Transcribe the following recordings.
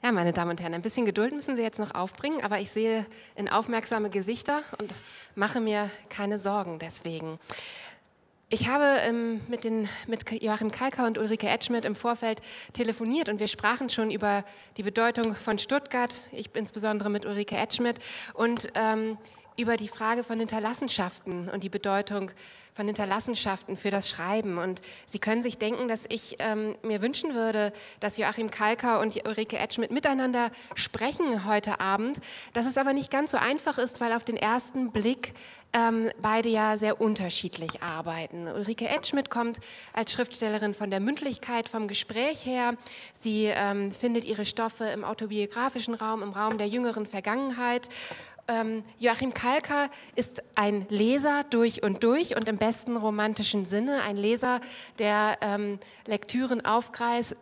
Ja, meine Damen und Herren, ein bisschen Geduld müssen Sie jetzt noch aufbringen, aber ich sehe in aufmerksame Gesichter und mache mir keine Sorgen deswegen. Ich habe ähm, mit, den, mit Joachim Kalker und Ulrike Etschmidt im Vorfeld telefoniert und wir sprachen schon über die Bedeutung von Stuttgart, ich insbesondere mit Ulrike Etschmidt und ähm, über die Frage von Hinterlassenschaften und die Bedeutung von Hinterlassenschaften für das Schreiben. Und Sie können sich denken, dass ich ähm, mir wünschen würde, dass Joachim Kalker und Ulrike Etschmidt miteinander sprechen heute Abend. Dass es aber nicht ganz so einfach ist, weil auf den ersten Blick ähm, beide ja sehr unterschiedlich arbeiten. Ulrike Etschmidt kommt als Schriftstellerin von der Mündlichkeit, vom Gespräch her. Sie ähm, findet ihre Stoffe im autobiografischen Raum, im Raum der jüngeren Vergangenheit ähm, Joachim Kalker ist ein Leser durch und durch und im besten romantischen Sinne, ein Leser, der ähm, Lektüren aufgreift,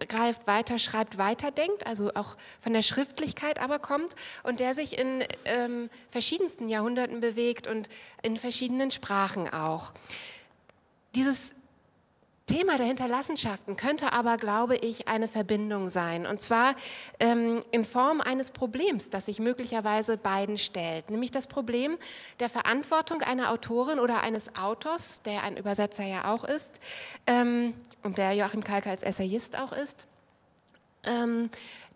weiterschreibt, weiterdenkt, also auch von der Schriftlichkeit aber kommt und der sich in ähm, verschiedensten Jahrhunderten bewegt und in verschiedenen Sprachen auch. Dieses Thema der Hinterlassenschaften könnte aber, glaube ich, eine Verbindung sein. Und zwar ähm, in Form eines Problems, das sich möglicherweise beiden stellt. Nämlich das Problem der Verantwortung einer Autorin oder eines Autors, der ein Übersetzer ja auch ist ähm, und der Joachim Kalk als Essayist auch ist, ähm,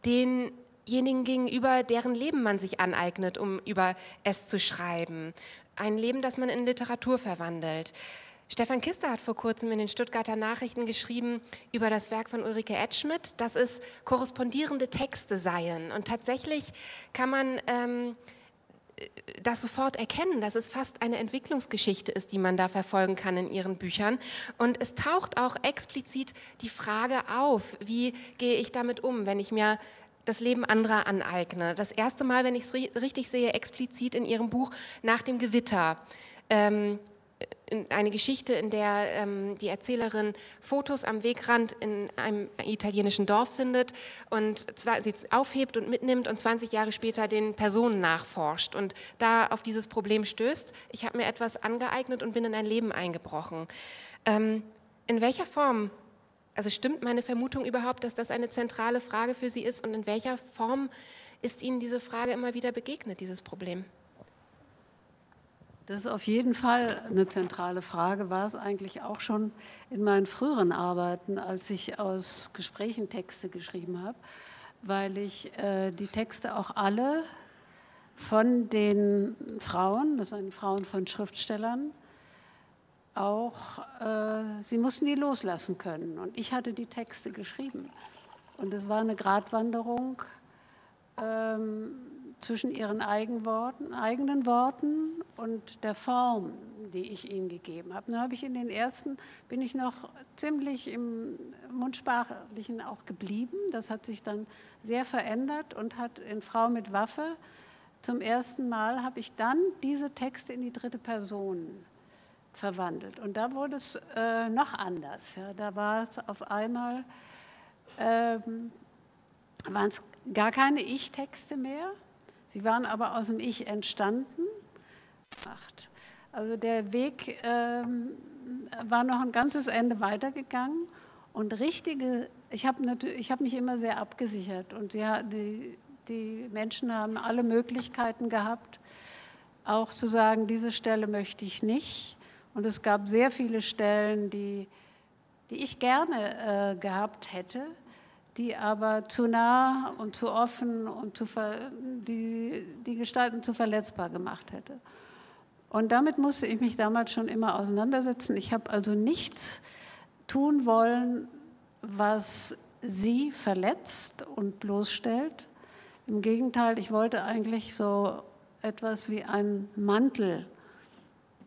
denjenigen gegenüber, deren Leben man sich aneignet, um über es zu schreiben. Ein Leben, das man in Literatur verwandelt. Stefan Kister hat vor kurzem in den Stuttgarter Nachrichten geschrieben über das Werk von Ulrike Edschmidt, dass es korrespondierende Texte seien. Und tatsächlich kann man ähm, das sofort erkennen, dass es fast eine Entwicklungsgeschichte ist, die man da verfolgen kann in ihren Büchern. Und es taucht auch explizit die Frage auf, wie gehe ich damit um, wenn ich mir das Leben anderer aneigne. Das erste Mal, wenn ich es richtig sehe, explizit in ihrem Buch nach dem Gewitter. Ähm, eine Geschichte, in der ähm, die Erzählerin Fotos am Wegrand in einem italienischen Dorf findet und zwar sie aufhebt und mitnimmt und 20 Jahre später den Personen nachforscht und da auf dieses Problem stößt. Ich habe mir etwas angeeignet und bin in ein Leben eingebrochen. Ähm, in welcher Form, also stimmt meine Vermutung überhaupt, dass das eine zentrale Frage für Sie ist und in welcher Form ist Ihnen diese Frage immer wieder begegnet, dieses Problem? Das ist auf jeden Fall eine zentrale Frage, war es eigentlich auch schon in meinen früheren Arbeiten, als ich aus Gesprächen Texte geschrieben habe, weil ich äh, die Texte auch alle von den Frauen, das waren Frauen von Schriftstellern, auch, äh, sie mussten die loslassen können. Und ich hatte die Texte geschrieben. Und es war eine Gratwanderung. Ähm, zwischen ihren eigenen Worten, und der Form, die ich ihnen gegeben habe. Dann habe ich in den ersten, bin ich noch ziemlich im Mundsprachlichen auch geblieben. Das hat sich dann sehr verändert und hat in Frau mit Waffe zum ersten Mal habe ich dann diese Texte in die dritte Person verwandelt. Und da wurde es äh, noch anders. Ja. Da war es auf einmal, ähm, waren es gar keine Ich-Texte mehr, Sie waren aber aus dem Ich entstanden. Also der Weg ähm, war noch ein ganzes Ende weitergegangen und richtige, ich habe hab mich immer sehr abgesichert und die, die Menschen haben alle Möglichkeiten gehabt, auch zu sagen, diese Stelle möchte ich nicht. Und es gab sehr viele Stellen, die, die ich gerne äh, gehabt hätte die aber zu nah und zu offen und zu die, die Gestalten zu verletzbar gemacht hätte. Und damit musste ich mich damals schon immer auseinandersetzen. Ich habe also nichts tun wollen, was sie verletzt und bloßstellt. Im Gegenteil, ich wollte eigentlich so etwas wie einen Mantel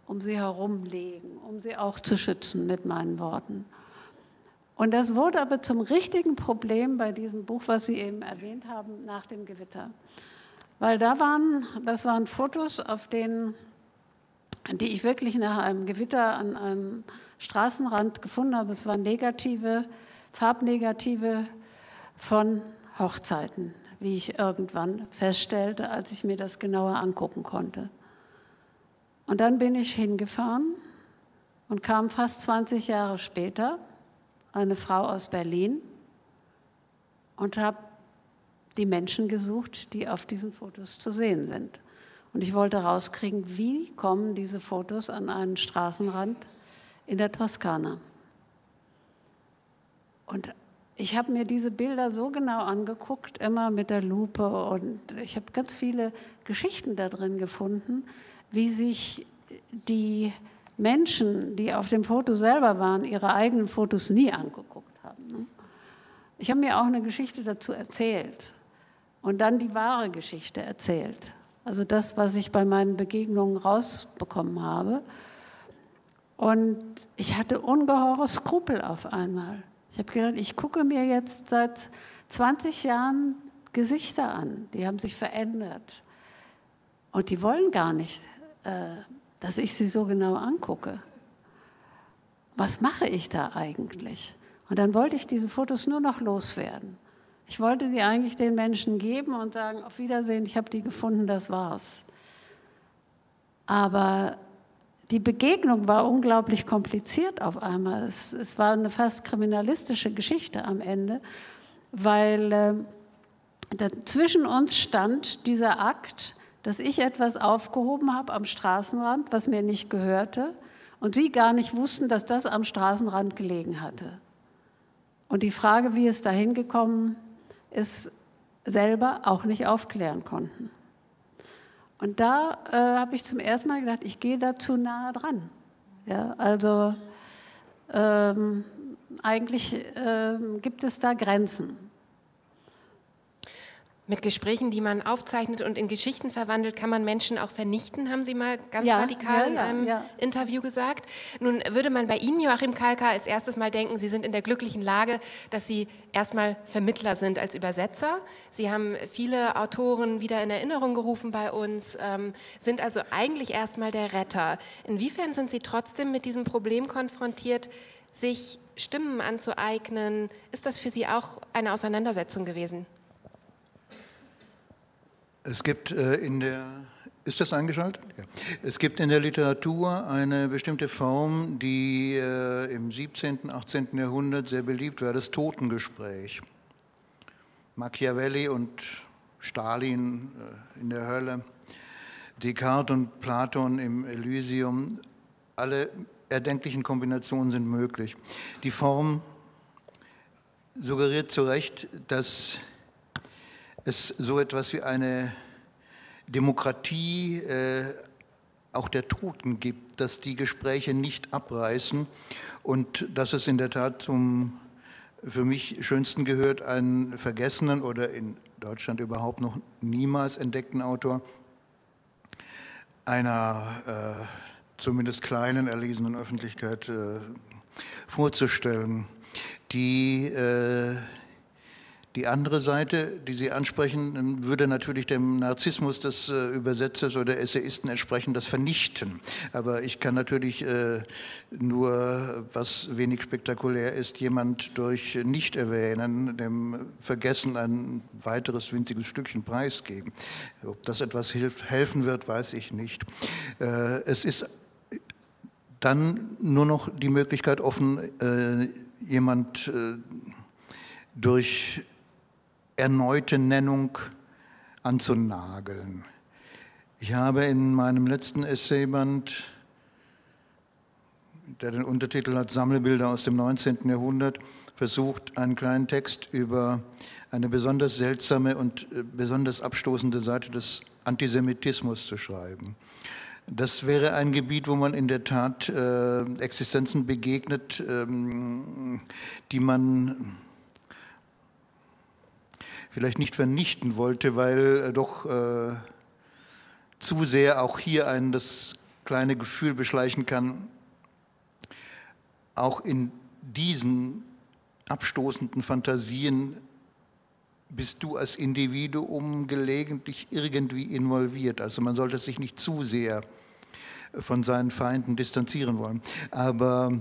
um sie herumlegen, um sie auch zu schützen mit meinen Worten. Und das wurde aber zum richtigen Problem bei diesem Buch, was Sie eben erwähnt haben, nach dem Gewitter. Weil da waren, das waren Fotos, auf denen, die ich wirklich nach einem Gewitter an einem Straßenrand gefunden habe. Es waren negative, Farbnegative von Hochzeiten, wie ich irgendwann feststellte, als ich mir das genauer angucken konnte. Und dann bin ich hingefahren und kam fast 20 Jahre später eine Frau aus Berlin und habe die Menschen gesucht, die auf diesen Fotos zu sehen sind. Und ich wollte rauskriegen, wie kommen diese Fotos an einen Straßenrand in der Toskana. Und ich habe mir diese Bilder so genau angeguckt, immer mit der Lupe, und ich habe ganz viele Geschichten da drin gefunden, wie sich die Menschen, die auf dem Foto selber waren, ihre eigenen Fotos nie angeguckt haben. Ne? Ich habe mir auch eine Geschichte dazu erzählt und dann die wahre Geschichte erzählt. Also das, was ich bei meinen Begegnungen rausbekommen habe. Und ich hatte ungeheure Skrupel auf einmal. Ich habe gedacht, ich gucke mir jetzt seit 20 Jahren Gesichter an, die haben sich verändert. Und die wollen gar nicht, äh, dass ich sie so genau angucke. Was mache ich da eigentlich? Und dann wollte ich diese Fotos nur noch loswerden. Ich wollte die eigentlich den Menschen geben und sagen, auf Wiedersehen, ich habe die gefunden, das war's. Aber die Begegnung war unglaublich kompliziert auf einmal. Es, es war eine fast kriminalistische Geschichte am Ende, weil äh, zwischen uns stand dieser Akt, dass ich etwas aufgehoben habe am Straßenrand, was mir nicht gehörte, und sie gar nicht wussten, dass das am Straßenrand gelegen hatte. Und die Frage, wie es dahin gekommen ist, selber auch nicht aufklären konnten. Und da äh, habe ich zum ersten Mal gedacht, ich gehe da zu nahe dran. Ja, also ähm, eigentlich ähm, gibt es da Grenzen. Mit Gesprächen, die man aufzeichnet und in Geschichten verwandelt, kann man Menschen auch vernichten, haben Sie mal ganz ja, radikal ja, in ja, einem ja. Interview gesagt. Nun würde man bei Ihnen, Joachim Kalka, als erstes mal denken, Sie sind in der glücklichen Lage, dass Sie erstmal Vermittler sind als Übersetzer. Sie haben viele Autoren wieder in Erinnerung gerufen bei uns, ähm, sind also eigentlich erstmal der Retter. Inwiefern sind Sie trotzdem mit diesem Problem konfrontiert, sich Stimmen anzueignen? Ist das für Sie auch eine Auseinandersetzung gewesen? Es gibt äh, in der ist das eingeschaltet? Ja. Es gibt in der Literatur eine bestimmte Form, die äh, im 17., 18. Jahrhundert sehr beliebt war, das Totengespräch. Machiavelli und Stalin äh, in der Hölle, Descartes und Platon im Elysium, alle erdenklichen Kombinationen sind möglich. Die Form suggeriert zu Recht, dass es so etwas wie eine Demokratie äh, auch der Toten gibt, dass die Gespräche nicht abreißen. Und dass es in der Tat zum für mich schönsten gehört, einen vergessenen oder in Deutschland überhaupt noch niemals entdeckten Autor einer äh, zumindest kleinen erlesenen Öffentlichkeit äh, vorzustellen, die äh, die andere Seite, die Sie ansprechen, würde natürlich dem Narzissmus des äh, Übersetzers oder Essayisten entsprechen, das Vernichten. Aber ich kann natürlich äh, nur, was wenig spektakulär ist, jemand durch Nicht-Erwähnen, dem Vergessen ein weiteres winziges Stückchen preisgeben. Ob das etwas hilft, helfen wird, weiß ich nicht. Äh, es ist dann nur noch die Möglichkeit offen, jemand durch erneute Nennung anzunageln. Ich habe in meinem letzten Essayband, der den Untertitel hat Sammelbilder aus dem 19. Jahrhundert, versucht, einen kleinen Text über eine besonders seltsame und äh, besonders abstoßende Seite des Antisemitismus zu schreiben. Das wäre ein Gebiet, wo man in der Tat äh, Existenzen begegnet, ähm, die man vielleicht nicht vernichten wollte, weil äh, doch äh, zu sehr auch hier ein das kleine Gefühl beschleichen kann, auch in diesen abstoßenden Fantasien bist du als Individuum gelegentlich irgendwie involviert. Also man sollte sich nicht zu sehr von seinen Feinden distanzieren wollen. Aber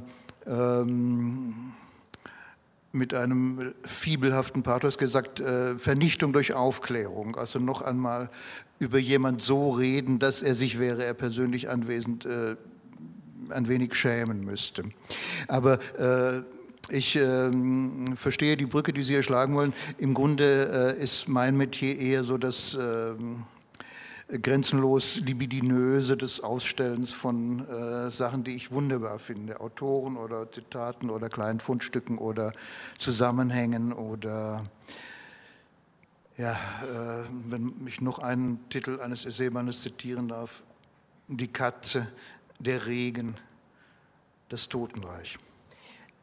ähm, mit einem fibelhaften Pathos gesagt, äh, Vernichtung durch Aufklärung. Also noch einmal über jemand so reden, dass er sich, wäre er persönlich anwesend, äh, ein wenig schämen müsste. Aber äh, ich ähm, verstehe die Brücke, die Sie hier schlagen wollen. Im Grunde äh, ist mein Metier eher so das ähm, grenzenlos libidinöse des Ausstellens von äh, Sachen, die ich wunderbar finde. Autoren oder Zitaten oder kleinen Fundstücken oder Zusammenhängen oder ja, äh, wenn ich noch einen Titel eines Essaybandes zitieren darf, Die Katze, der Regen, das Totenreich.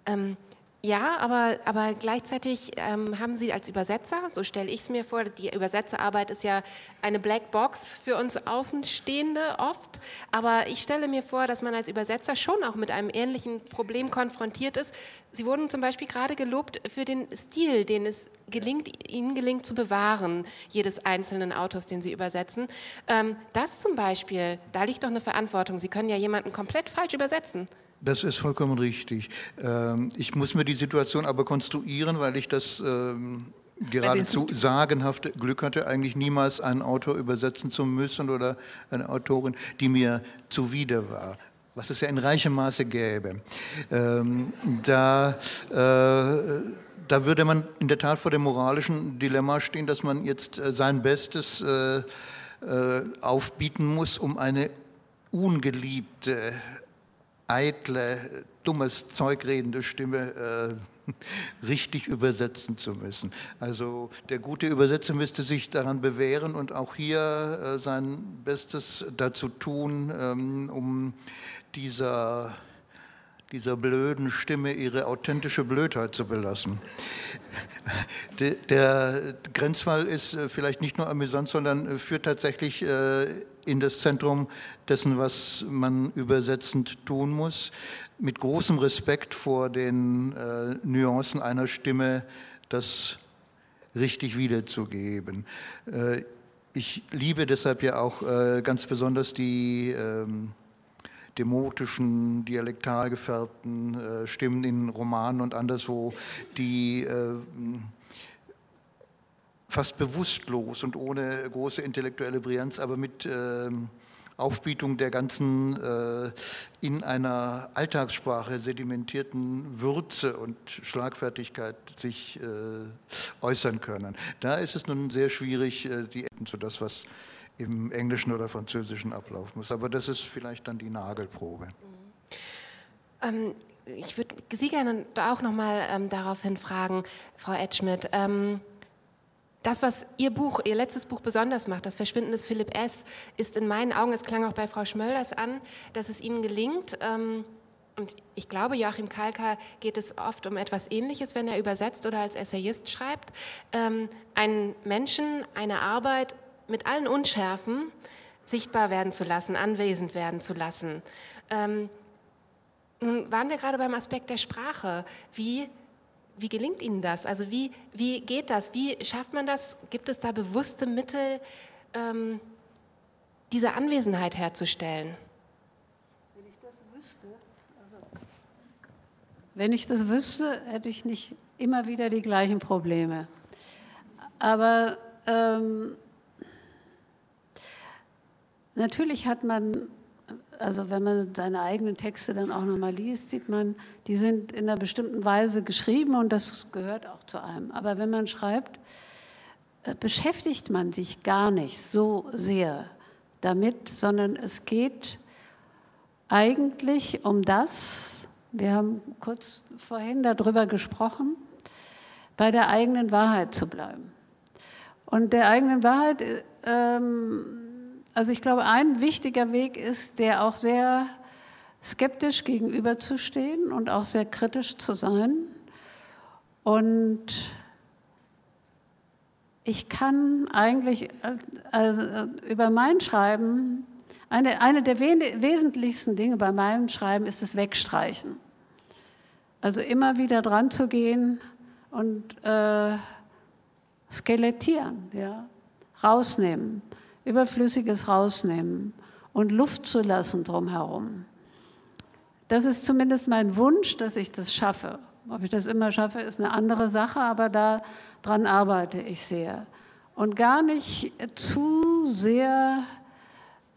Ähm, ja, aber, aber gleichzeitig ähm, haben Sie als Übersetzer, so stelle ich es mir vor, die Übersetzerarbeit ist ja eine Blackbox für uns Außenstehende oft, aber ich stelle mir vor, dass man als Übersetzer schon auch mit einem ähnlichen Problem konfrontiert ist. Sie wurden zum Beispiel gerade gelobt für den Stil, den es gelingt, Ihnen gelingt zu bewahren, jedes einzelnen Autors, den Sie übersetzen. Ähm, das zum Beispiel, da liegt doch eine Verantwortung. Sie können ja jemanden komplett falsch übersetzen. Das ist vollkommen richtig. Ähm, ich muss mir die Situation aber konstruieren, weil ich das ähm, geradezu sagenhafte Glück hatte, eigentlich niemals einen Autor übersetzen zu müssen oder eine Autorin, die mir zuwider war was es ja in reichem Maße gäbe. Ähm, da, äh, da würde man in der Tat vor dem moralischen Dilemma stehen, dass man jetzt äh, sein Bestes äh, äh aufbieten muss, um eine ungeliebte eitle, dummes Zeug redende Stimme äh, richtig übersetzen zu müssen. Also der gute Übersetzer müsste sich daran bewähren und auch hier äh, sein Bestes dazu tun, ähm, um dieser dieser blöden Stimme ihre authentische Blödheit zu belassen. Der, Grenzfall ist äh, vielleicht nicht nur amüsant, sondern äh, führt tatsächlich äh, in das Zentrum dessen, was man übersetzend tun muss, mit großem Respekt vor den Nuancen einer Stimme, das richtig wiederzugeben. Ich liebe deshalb ja auch ganz besonders die ähm, demotischen, dialektal gefärbten äh, Stimmen in Romanen und anderswo, die äh, fast bewusstlos und ohne große intellektuelle Brillanz, aber mit äh, Aufbietung der ganzen äh, in einer Alltagssprache sedimentierten Würze und Schlagfertigkeit sich äh, äußern können. Da ist es nun sehr schwierig, äh, die Enden zu das, was im Englischen oder Französischen ablaufen muss. Aber das ist vielleicht dann die Nagelprobe. Ähm, ich würde Sie gerne auch noch mal ähm, daraufhin fragen, Frau Edschmidt. Ähm, das, was Ihr Buch, Ihr letztes Buch besonders macht, das Verschwinden des Philipp S., ist in meinen Augen, es klang auch bei Frau Schmölders an, dass es Ihnen gelingt, ähm, und ich glaube, Joachim Kalka geht es oft um etwas Ähnliches, wenn er übersetzt oder als Essayist schreibt, ähm, einen Menschen, eine Arbeit mit allen Unschärfen sichtbar werden zu lassen, anwesend werden zu lassen. Ähm, nun waren wir gerade beim Aspekt der Sprache. Wie, wie gelingt Ihnen das? Also wie, wie geht das? Wie schafft man das? Gibt es da bewusste Mittel, ähm, diese Anwesenheit herzustellen? Wenn ich das wüsste, also, wenn ich das wüsste, hätte ich nicht immer wieder die gleichen Probleme. Aber ähm, Natürlich hat man, also wenn man seine eigenen Texte dann auch nochmal liest, sieht man, die sind in einer bestimmten Weise geschrieben und das gehört auch zu einem. Aber wenn man schreibt, äh, beschäftigt man sich gar nicht so sehr damit, sondern es geht eigentlich um das, wir haben kurz vorhin darüber gesprochen, bei der eigenen Wahrheit zu bleiben. Und der eigenen Wahrheit äh, ähm, also ich glaube, ein wichtiger Weg ist, der auch sehr skeptisch gegenüberzustehen und auch sehr kritisch zu sein. Und ich kann eigentlich also über mein Schreiben, eine, eine der wesentlichsten Dinge bei meinem Schreiben ist das Wegstreichen. Also immer wieder dran zu gehen und äh, skelettieren, ja, rausnehmen. Überflüssiges rausnehmen und Luft zu lassen drumherum. Das ist zumindest mein Wunsch, dass ich das schaffe. Ob ich das immer schaffe, ist eine andere Sache, aber daran arbeite ich sehr. Und gar nicht zu sehr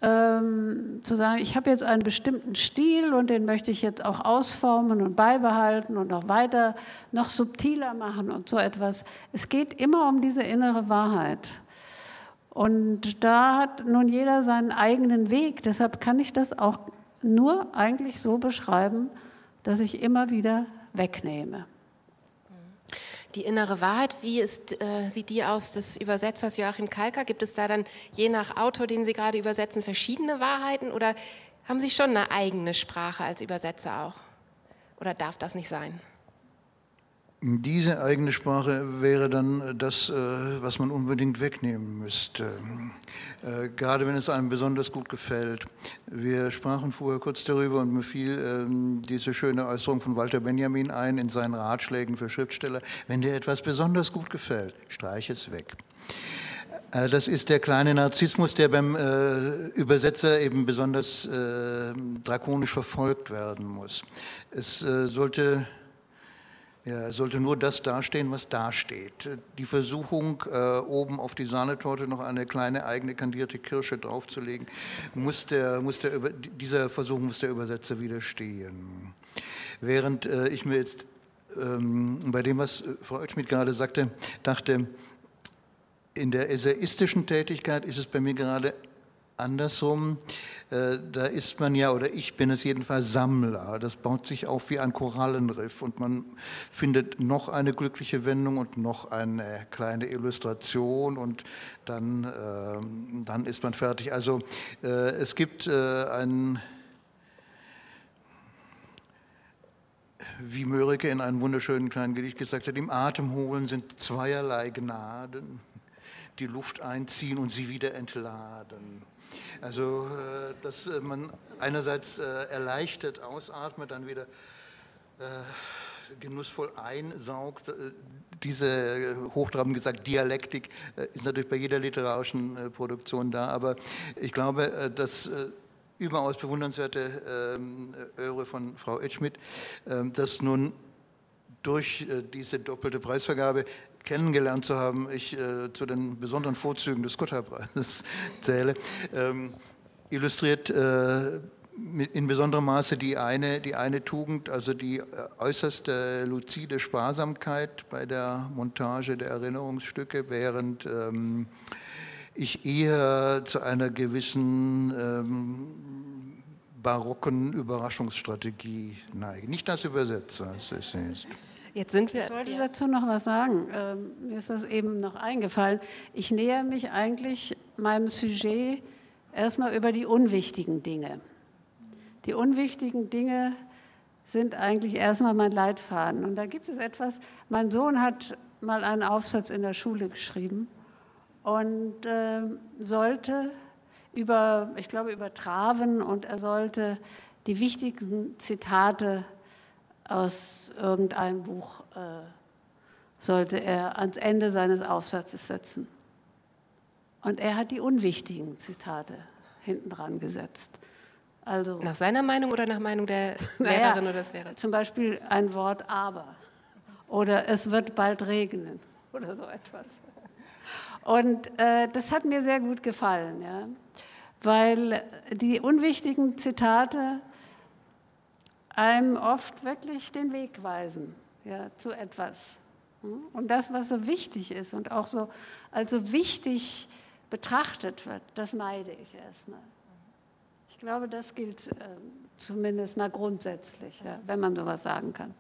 ähm, zu sagen, ich habe jetzt einen bestimmten Stil und den möchte ich jetzt auch ausformen und beibehalten und noch weiter, noch subtiler machen und so etwas. Es geht immer um diese innere Wahrheit. Und da hat nun jeder seinen eigenen Weg. Deshalb kann ich das auch nur eigentlich so beschreiben, dass ich immer wieder wegnehme. Die innere Wahrheit, wie ist, äh, sieht die aus des Übersetzers Joachim Kalker? Gibt es da dann je nach Autor, den Sie gerade übersetzen, verschiedene Wahrheiten oder haben Sie schon eine eigene Sprache als Übersetzer auch? Oder darf das nicht sein? Diese eigene Sprache wäre dann das, äh, was man unbedingt wegnehmen müsste, äh, gerade wenn es einem besonders gut gefällt. Wir sprachen vorher kurz darüber und mir fiel ähm, diese schöne Äußerung von Walter Benjamin ein in seinen Ratschlägen für Schriftsteller. Wenn dir etwas besonders gut gefällt, streich es weg. Äh, das ist der kleine Narzissmus, der beim Übersetzer eben besonders drakonisch verfolgt werden muss. Es sollte ja, sollte nur das dastehen, was dasteht. Die Versuchung, äh, oben auf die Sahnetorte noch eine kleine eigene kandierte Kirsche draufzulegen, muss der, muss der, dieser Versuch muss der Übersetzer widerstehen. Während äh, ich mir jetzt ähm, bei dem, was äh, Frau Oetschmidt gerade sagte, dachte, in der essayistischen Tätigkeit ist es bei mir gerade andersrum, äh, da ist man ja, oder ich bin es jedenfalls Sammler. Das baut sich auf wie ein Korallenriff und man findet noch eine glückliche Wendung und noch eine kleine Illustration und dann, äh, dann ist man fertig. Also äh, es gibt äh, einen, wie Mörike in einem wunderschönen kleinen Gedicht gesagt hat, im Atemholen sind zweierlei Gnaden, die Luft einziehen und sie wieder entladen. Also, äh, dass äh, man einerseits äh, erleichtert ausatmet, dann wieder genussvoll einsaugt. Diese, hochtrabend gesagt, Dialektik ist natürlich bei jeder literarischen Produktion da, aber ich glaube, das überaus bewundernswerte Öre von Frau Edschmidt, das nun durch diese doppelte Preisvergabe kennengelernt zu haben, ich äh, zu den besonderen Vorzügen des Gotthardpreises zähle, ähm, illustriert äh, in besonderem Maße die eine, die eine Tugend, also die äh, äußerste luzide Sparsamkeit bei der Montage der Erinnerungsstücke, während ähm, ich eher zu einer gewissen ähm, barocken Überraschungsstrategie neige. Nicht als Übersetzer, als Essayist. Jetzt sind wir. Ich wollte ja. dazu noch was sagen. Ähm, mir ist das eben noch eingefallen. Ich näher mich eigentlich meinem Sujet erstmal über die unwichtigen Dinge. Die unwichtigen Dinge sind eigentlich erstmal mein Leitfaden. Und da gibt es etwas, mein Sohn hat mal einen Aufsatz in der Schule geschrieben und äh, sollte über, ich glaube, über Traven und er sollte die wichtigsten Zitate aus irgendeinem Buch äh, sollte er ans Ende seines Aufsatzes setzen. Und er hat die unwichtigen Zitate hinten dran gesetzt. Also, nach seiner Meinung oder nach Meinung der Lehrerin oder des Lehrers? Zum Beispiel ein Wort aber oder es wird bald regnen oder so etwas. Und äh, das hat mir sehr gut gefallen, ja? weil die unwichtigen Zitate einem oft wirklich den Weg weisen ja, zu etwas. Und das, was so wichtig ist und auch so als so wichtig betrachtet wird, das meide ich erstmal. Ich glaube, das gilt äh, zumindest mal grundsätzlich, ja, wenn man sowas sagen kann.